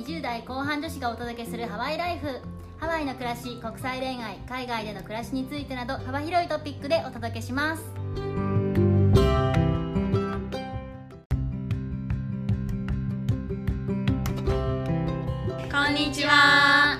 20代後半女子がお届けするハワイライフ。ハワイの暮らし国際恋愛海外での暮らしについてなど幅広いトピックでお届けします。こんにちは。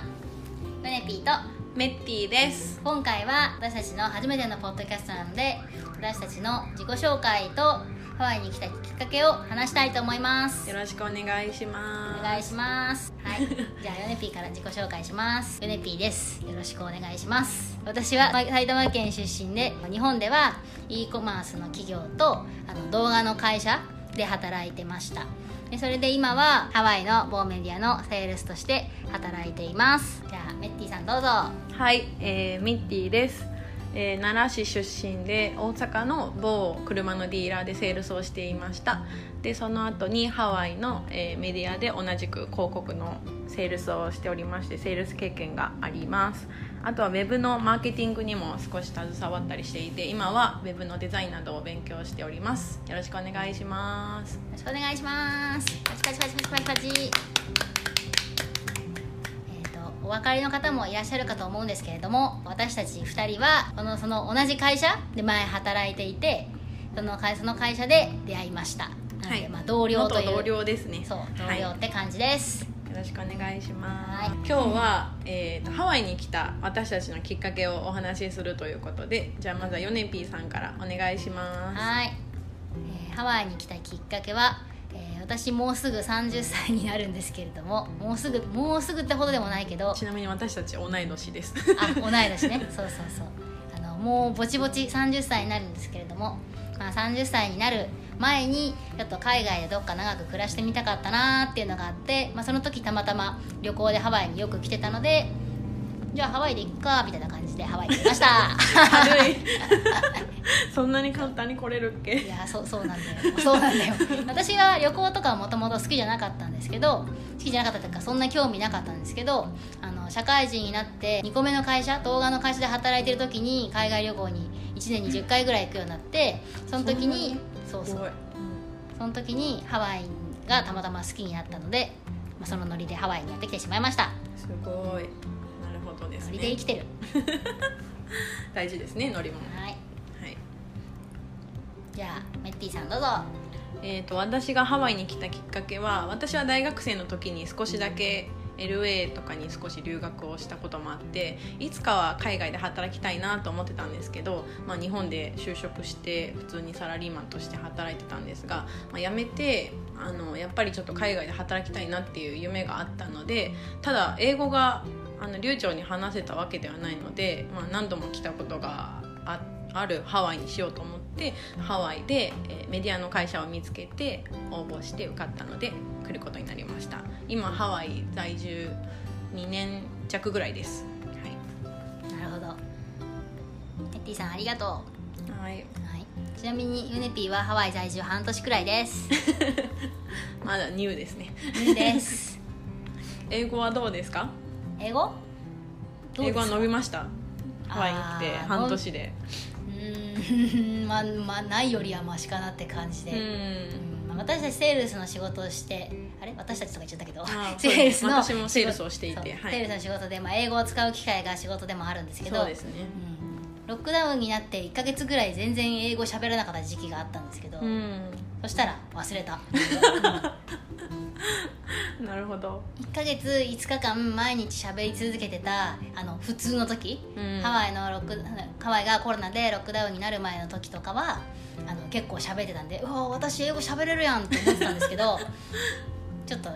ヨネピーとメッティです。今回は私たちの初めてのポッドキャストなので私たちの自己紹介とハワイに来たきっかけを話したいと思います。よろしくお願いします。お願いします。はい。じゃあヨネピーから自己紹介します。ヨネピーです。よろしくお願いします。私は埼玉県出身で日本では e コマースの企業とあの動画の会社で働いてました。でそれで今はハワイの某メディアのセールスとして働いています。じゃあメッティさんどうぞ。はい、えー、ミッティです、えー奈良市出身で大阪の某車のディーラーでセールスをしていました。でその後にハワイの、えーメディアで同じく広告のセールスをしておりましてセールス経験があります。あとはウェブのマーケティングにも少し携わったりしていて今はウェブのデザインなどを勉強しております。よろしくお願いします。よろしくお願いします。パチパチパチパチパチ。パチ分かりの方もいらっしゃるかと思うんですけれども私たち2人はこのその同じ会社で前働いていてその会その会社で出会いました。はい。まあ、同僚という元同僚ですね。そう同はい。僚って感じです、よろしくお願いします、はい。今日は、えーとハワイに来た私たちのきっかけをお話しするということでじゃあまずはヨネピーさんからお願いします。はい、えーハワイに来たきっかけは、えー私もうすぐ30歳になるんですけれどももうすぐもうすぐってほどでもないけどちなみに私たち同い年です。あ同い年ね。そうそうそう。あのもうぼちぼち30歳になるんですけれども、まあ、30歳になる前にちょっと海外でどっか長く暮らしてみたかったなーっていうのがあって、まあ、その時たまたま旅行でハワイによく来てたのでじゃあハワイで行くかみたいな感じでハワイに来ました。軽い。そんなに簡単に来れるっけ？いやそうそうなんだよ。そうなんだよ。私は旅行とかはもともと好きじゃなかったんですけど好きじゃなかったというかそんな興味なかったんですけどあの社会人になって2個目の会社動画の会社で働いてる時に海外旅行に1年に10回ぐらい行くようになってその時にそうそう。すごい。その時にハワイがたまたま好きになったので、まあ、そのノリでハワイにやってきてしまいました。すごいなるほどですノリで生ねきてる。大事ですね乗り物。はい。はい。じゃあメッティさんどうぞ。えー、と私がハワイに来たきっかけは私は大学生の時に少しだけ LA とかに少し留学をしたこともあっていつかは海外で働きたいなと思ってたんですけど、まあ、日本で就職して普通にサラリーマンとして働いてたんですが、まあ、辞めてあのやっぱりちょっと海外で働きたいなっていう夢があったのでただ英語があの流暢に話せたわけではないので、まあ、何度も来たことがああるハワイにしようと思ってハワイで、えーメディアの会社を見つけて応募して受かったので来ることになりました。今ハワイ在住2年弱ぐらいです。はなるほど。メッティさんありがとう。い、はい、はい、ちなみにユネピーはハワイ在住半年くらいです。まだニューですね。です。英語はどうですか？英語？英語は伸びました。ハワイに来て半年で。うーん、まあまあないよりはマシかなって感じで。ううん。私たちセールスの仕事をしてあれ？私たちとか言っちゃったけど。セールスの私もセールスをしていてはい。セールスの仕事で、まあ、英語を使う機会が仕事でもあるんですけど。そうですね。うん、ロックダウンになって1か月ぐらい全然英語喋らなかった時期があったんですけど、うん。そしたら忘れた なるほど、1か月5日間毎日喋り続けてたあの普通の時、うん。ハワイのロックハワイがコロナでロックダウンになる前の時とかはあの結構喋ってたんでうわ私英語喋れるやんって思ってたんですけど ちょっと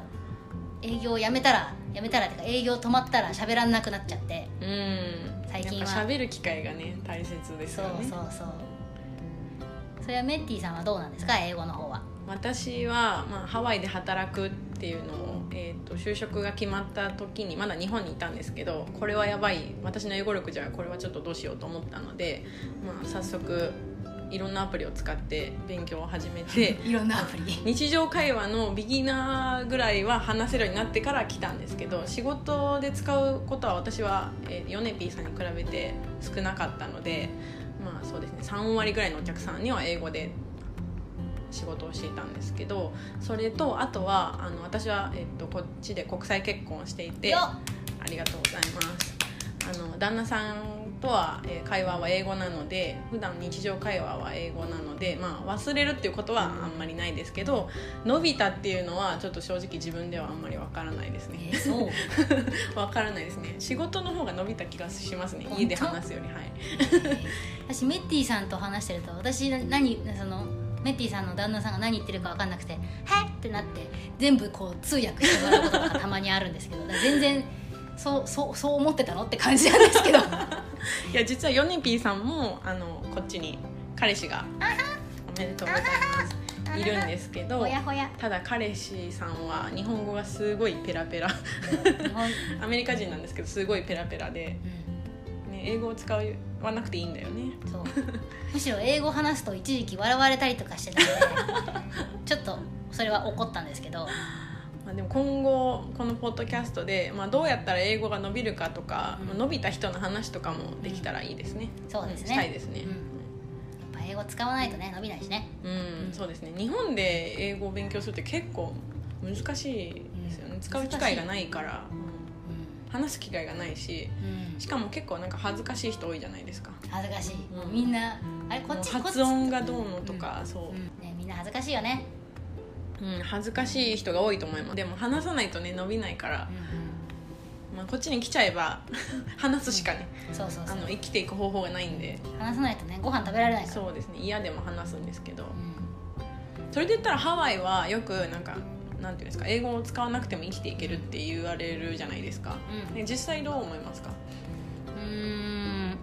営業やめたらやめたらってか営業止まったら喋らなくなっちゃってうん。最近は。喋る機会がね大切ですそうよねそうそう。それはメッティさんはどうなんですか英語の方は？私は、まあ、ハワイで働くっていうのを、えー、と就職が決まった時にまだ日本にいたんですけどこれはやばい私の英語力じゃこれはちょっとどうしようと思ったので、まあ、早速いろんなアプリを使って勉強を始めて いろんなアプリ。日常会話のビギナーぐらいは話せるようになってから来たんですけど仕事で使うことは私は、えーヨネピーさんに比べて少なかったのでまあそうですね3割ぐらいのお客さんには英語で仕事をしていたんですけどそれとあとはあの私は、えっと、こっちで国際結婚をしていてよありがとうございます。あの旦那さんとは、えー会話は英語なので普段日常会話は英語なので、まあ、忘れるっていうことはあんまりないですけど伸びたっていうのはちょっと正直自分ではあんまりわからないですね。えーそう。わからないですね。仕事の方が伸びた気がしますね。家で話すより。はい。私メッティさんと話してると私何そのメッティさんの旦那さんが何言ってるか分かんなくて「はい!」ってなって全部こう通訳してもらうことがたまにあるんですけど全然そうそうそう思ってたのって感じなんですけど。いや実はヨネピーさんもあのこっちに彼氏がおめでとうございますいるんですけどほやほや。ただ彼氏さんは日本語がすごいペラペラ。アメリカ人なんですけどすごいペラペラで、うね、英語を使わなくていいんだよね。ん、そう。むしろ英語話すと一時期笑われたりとかしてたので ちょっとそれは怒ったんですけど。まあ、でも今後このポッドキャストで、まあ、どうやったら英語が伸びるかとか、うん。まあ伸びた人の話とかもできたらいいですね、そうですね。したいですね。うん、やっぱ英語使わないとね伸びないしね。うん、そうですね。日本で英語を勉強するって結構難しいですよね、うん。使う機会がないから、うんう話す機会がないしん、うん、しかも結構なんか恥ずかしい人多いじゃないですか。恥ずかしい、うん。もうみんなあれこっち発音がどうのとか、そううん。ね、みん。な恥ずかしいよね、うん、恥ずかしい人が多いと思います。でも話さないとね伸びないから、まあ、こっちに来ちゃえば 話すしかね、そうそう。あの生きていく方法がないんで。話さないとねご飯食べられないから。そうですね。嫌でも話すんですけど。うん。それで言ったらハワイはよくなんかなんていうんですか英語を使わなくても生きていけるって言われるじゃないですか、うん。で実際どう思いますか？うーん。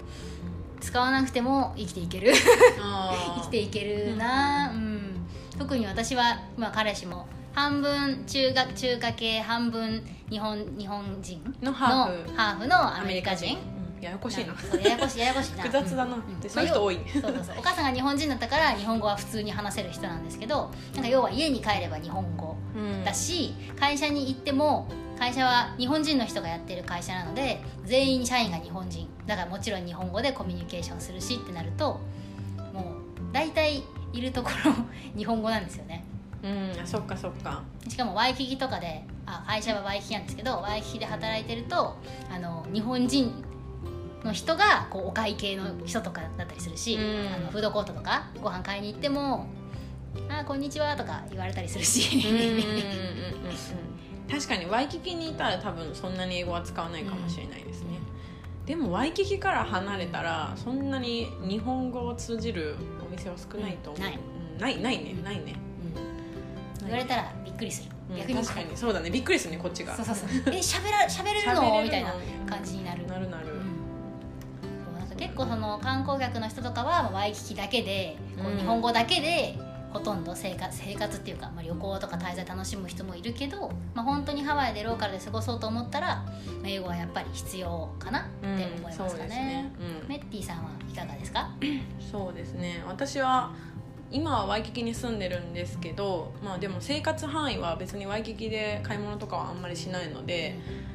使わなくても生きていける。あ 生きていけるな、うん、特に私は今彼氏も半分中学中華系半分日本日本人のハーフ。のアメリカ人。うんややこしいな。そうややこしいややこしいな。複雑だなうん。でそういう人多い。まあ要そうそうそう。お母さんが日本人だったから日本語は普通に話せる人なんですけどなんか要は家に帰れば日本語うん。だし会社に行っても会社は日本人の人がやってる会社なので全員社員が日本人。だからもちろん日本語でコミュニケーションするしってなるともう大体いるところ日本語なんですよね。うん。あそっかそっか。しかもワイキキとかであ会社はワイキキなんですけどワイキキで働いてるとあの日本人の人がこうお会計の人とかだったりするし、うん。あのフードコートとかご飯買いに行っても「あこんにちは」とか言われたりするし、うんうんうんうんうん。確かにワイキキにいたら多分そんなに英語は使わないかもしれないですね、でもワイキキから離れたらそんなに日本語を通じるお店は少ないと思う、ないうんない。ないね。ないね、うん。言われたらびっくりする、うん。逆に確かに。そうだね。びっくりするねこっちが。そうそうそう。え喋ら喋れる喋れるのの？みたいな感じになる。なるなる、結構その観光客の人とかはまあワイキキだけでこううん。日本語だけでほとんど生活生活っていうか、まあ、旅行とか滞在楽しむ人もいるけど、まあ、本当にハワイでローカルで過ごそうと思ったら、まあ英語はやっぱり必要かなって思いますかそうですね。ね。うん。メッティさんはいかがですか？そうですね。私は今はワイキキに住んでるんですけどまあでも生活範囲は別にワイキキで買い物とかはあんまりしないので、あの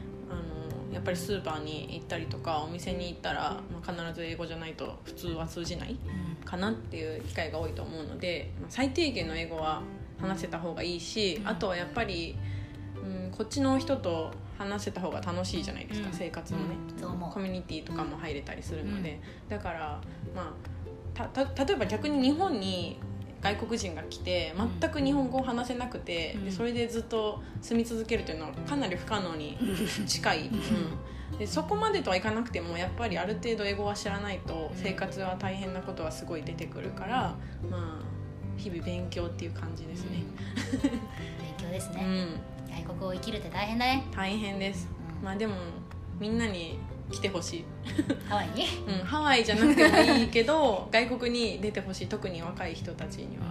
やっぱりスーパーに行ったりとかお店に行ったら、まあ、必ず英語じゃないと普通は通じないかなっていう機会が多いと思うので、まあ最低限の英語は話せた方がいいし、うん。あとはやっぱり、うん、こっちの人と話せた方が楽しいじゃないですか、うん。生活もね。うん。コミュニティとかも入れたりするので、だからまあたた例えば逆に日本に外国人が来て全く日本語を話せなくて、うん。でそれでずっと住み続けるというのはかなり不可能に近い、うん、でそこまでとはいかなくてもやっぱりある程度英語は知らないと生活は大変なことはすごい出てくるから、まあ日々勉強っていう感じですね、うん。勉強ですね、うん、外国を生きるって大変だね、大変です。うん。まあでもみんなに来てほしい。ハワイに、うん、ハワイじゃなくてもいいけど 外国に出てほしい。特に若い人たちには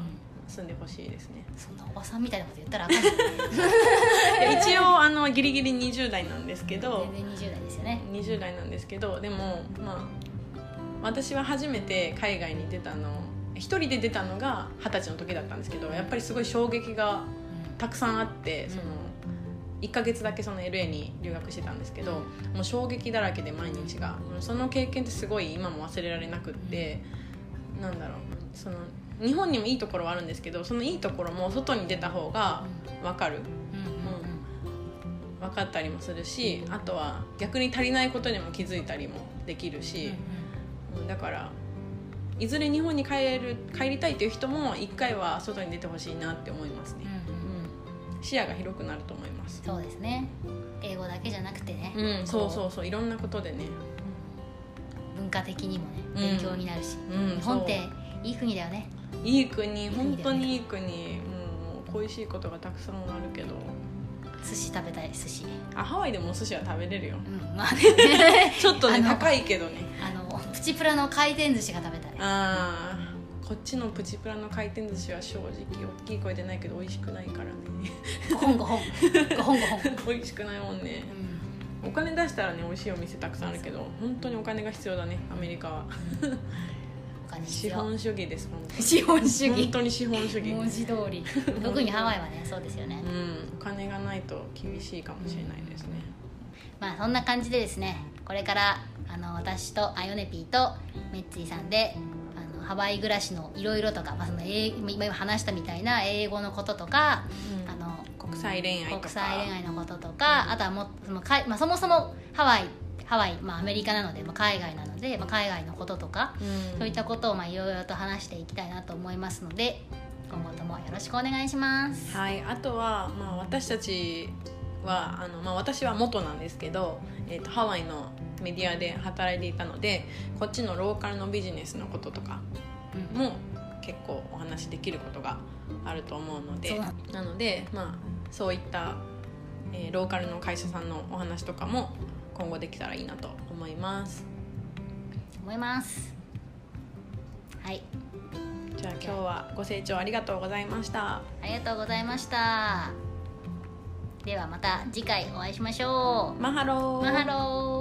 住んでほしいですね。そんなおばさんみたいなこと言ったらあかんな いで一応あのギリギリ20代なんですけど全然20代ですよね。20代なんですけどでもまあ私は初めて海外に出たの一人で出たのが二十歳の時だったんですけどやっぱりすごい衝撃がたくさんあってその1ヶ月だけその LA に留学してたんですけどもう衝撃だらけで毎日が。その経験ってすごい今も忘れられなくってなんだろう。その日本にもいいところはあるんですけどそのいいところも外に出た方が分かる、うん。うん。うん分かったりもするしあとは逆に足りないことにも気づいたりもできるし、うんだからいずれ日本に帰る帰りたいという人も一回は外に出てほしいなって思いますね。うん、うんうんうん、視野が広くなると思います。そうですね。英語だけじゃなくてね、うんそうそうそう。いろんなことでね。文化的にもねうん。勉強になるし、うん日本っていい国だよね。いい国本当にいい国、うん、恋しいことがたくさんあるけど。寿司食べたい寿司。あハワイでもお寿司は食べれるよ。うんまあね。ちょっとね高いけどね。あのプチプラの回転寿司が食べたい。あーこっちのプチプラの回転寿司は正直大きい声でないけど美味しくないからね。ご本ご本ご本ご本、美味しくないもんね。うんお金出したらね美味しいお店たくさんあるけど本当にお金が必要だねアメリカは。資本主義です本当に。資本主義。本当に資本主義。文字通り。特にハワイはねそうですよね、うん。お金がないと厳しいかもしれないですね。まあそんな感じでですねこれからあの私とあヨネピーとメッツィさんでハワイ暮らしのいろいろとか、まあ、その英今話したみたいな英語のこととか、うん。あの国際恋愛とか。国際恋愛のこととかあとはもそのかい、まあ、そもそもハワイハワイ、まあ、アメリカなので、まあ、海外なので、まあ、海外のこととか、うん。そういったことをまあいろいろと話していきたいなと思いますので今後ともよろしくお願いします。はい、あとは、まあ、私たちはあの、まあ、私は元なんですけど、えー、とハワイのメディアで働いていたのでこっちのローカルのビジネスのこととかうんも結構お話しできることがあると思うのでななので、まあ、そういった、えーローカルの会社さんのお話とかも今後できたらいいなと思います思います。はいじゃあ今日はご清聴ありがとうございましたありがとうございました。ではまた次回お会いしましょ Mahalo う。 Mahalo。